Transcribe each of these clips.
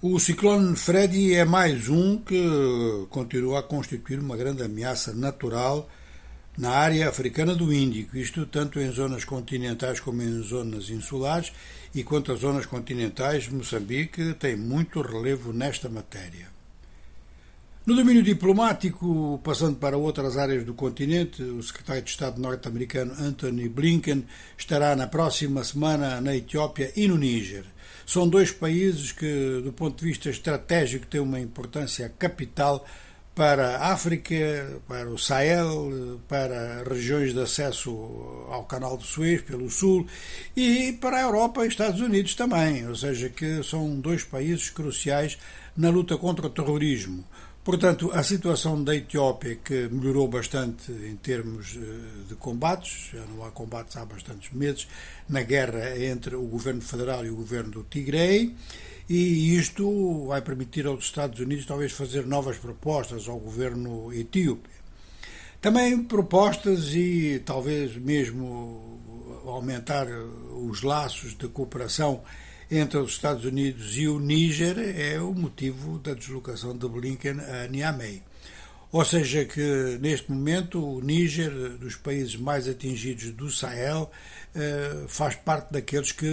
O ciclone Freddy é mais um que continua a constituir uma grande ameaça natural na área africana do Índico, isto tanto em zonas continentais como em zonas insulares, e quanto às zonas continentais, Moçambique tem muito relevo nesta matéria. No domínio diplomático, passando para outras áreas do continente, o secretário de Estado norte-americano Anthony Blinken estará na próxima semana na Etiópia e no Níger. São dois países que, do ponto de vista estratégico, têm uma importância capital para a África, para o Sahel, para regiões de acesso ao Canal de Suez pelo sul e para a Europa e Estados Unidos também, ou seja, que são dois países cruciais na luta contra o terrorismo. Portanto, a situação da Etiópia, que melhorou bastante em termos eh, de combates, já não há combates há bastantes meses, na guerra entre o governo federal e o governo do Tigray, e isto vai permitir aos Estados Unidos talvez fazer novas propostas ao governo etíope. Também propostas e talvez mesmo aumentar os laços de cooperação entre os Estados Unidos e o Níger é o motivo da deslocação de Blinken a Niamey. Ou seja, que neste momento o Níger, dos países mais atingidos do Sahel, eh, faz parte daqueles que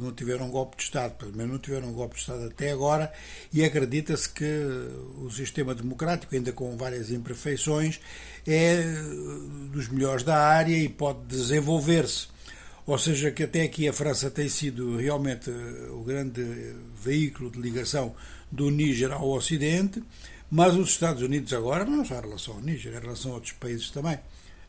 não tiveram golpe de Estado, pelo menos não tiveram golpe de Estado até agora, e acredita-se que o sistema democrático, ainda com várias imperfeições, é dos melhores da área e pode desenvolver-se. Ou seja, que até aqui a França tem sido realmente o grande veículo de ligação do Níger ao Ocidente, mas os Estados Unidos agora, não só em relação ao Níger, em relação a outros países também,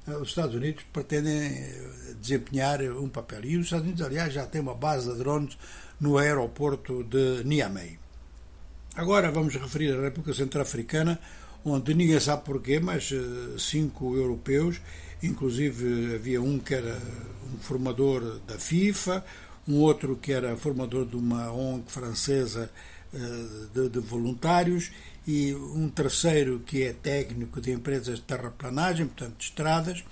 eh, os Estados Unidos pretendem eh, desempenhar um papel. E os Estados Unidos, aliás, já têm uma base de drones no aeroporto de Niamey. Agora vamos referir a República Centro-Africana, onde ninguém sabe porquê, mas eh, cinco europeus inclusive havia um que era um formador da FIFA, um outro que era formador de uma ONG francesa de, de, voluntários e um terceiro que é técnico de empresas de terraplanagem, portanto de estradas,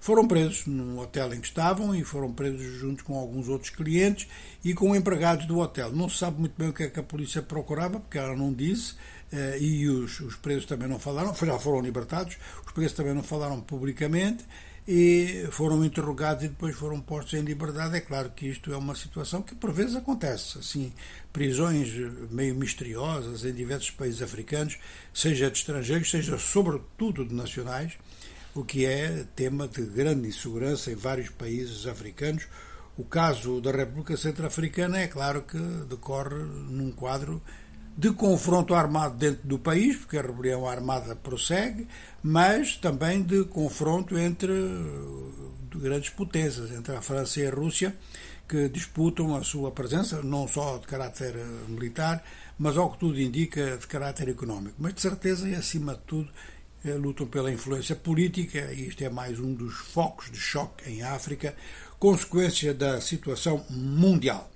foram presos no hotel em que estavam e foram presos junto com alguns outros clientes e com empregados do hotel. Não se sabe muito bem o que é que a polícia procurava, porque ela não disse, eh, e os, os presos também não falaram, já foram libertados, os presos também não falaram publicamente e foram interrogados e depois foram postos em liberdade. É claro que isto é uma situação que por vezes acontece, assim, prisões meio misteriosas em diversos países africanos, seja de estrangeiros, seja sobretudo de nacionais, o que é tema de grande insegurança em vários países africanos. O caso da República Centro-Africana é claro que decorre num quadro de confronto armado dentro do país, porque a rebelião armada prossegue, mas também de confronto entre grandes potências, entre a França e a Rússia, que disputam a sua presença, não só de caráter militar, mas ao que tudo indica de caráter económico. Mas de certeza e acima de tudo eh, lutam pela influência política, e isto é mais um dos focos de choque em África, consequência da situação mundial.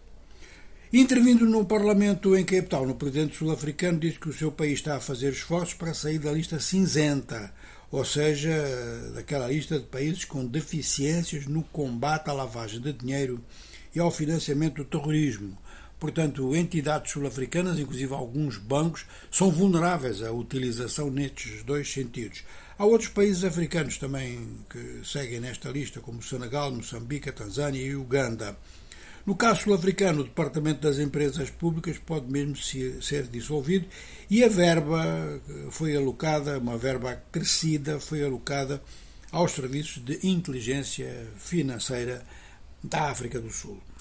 Intervindo no Parlamento em Cape Town, o presidente sul-africano disse que o seu país está a fazer esforços para sair da lista cinzenta, ou seja, daquela lista de países com deficiências no combate à lavagem de dinheiro e ao financiamento do terrorismo, Portanto, entidades sul-africanas, inclusive alguns bancos, são vulneráveis à utilização nestes dois sentidos. Há outros países africanos também que seguem nesta lista, como Senegal, Moçambique, Tanzânia e Uganda. No caso sul-africano, o Departamento das Empresas Públicas pode mesmo ser dissolvido e a verba foi alocada, uma verba crescida, foi alocada aos serviços de inteligência financeira da África do Sul.